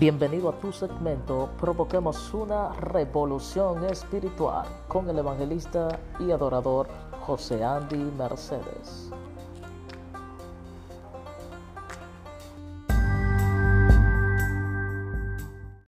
Bienvenido a tu segmento Provoquemos una revolución espiritual con el evangelista y adorador José Andy Mercedes.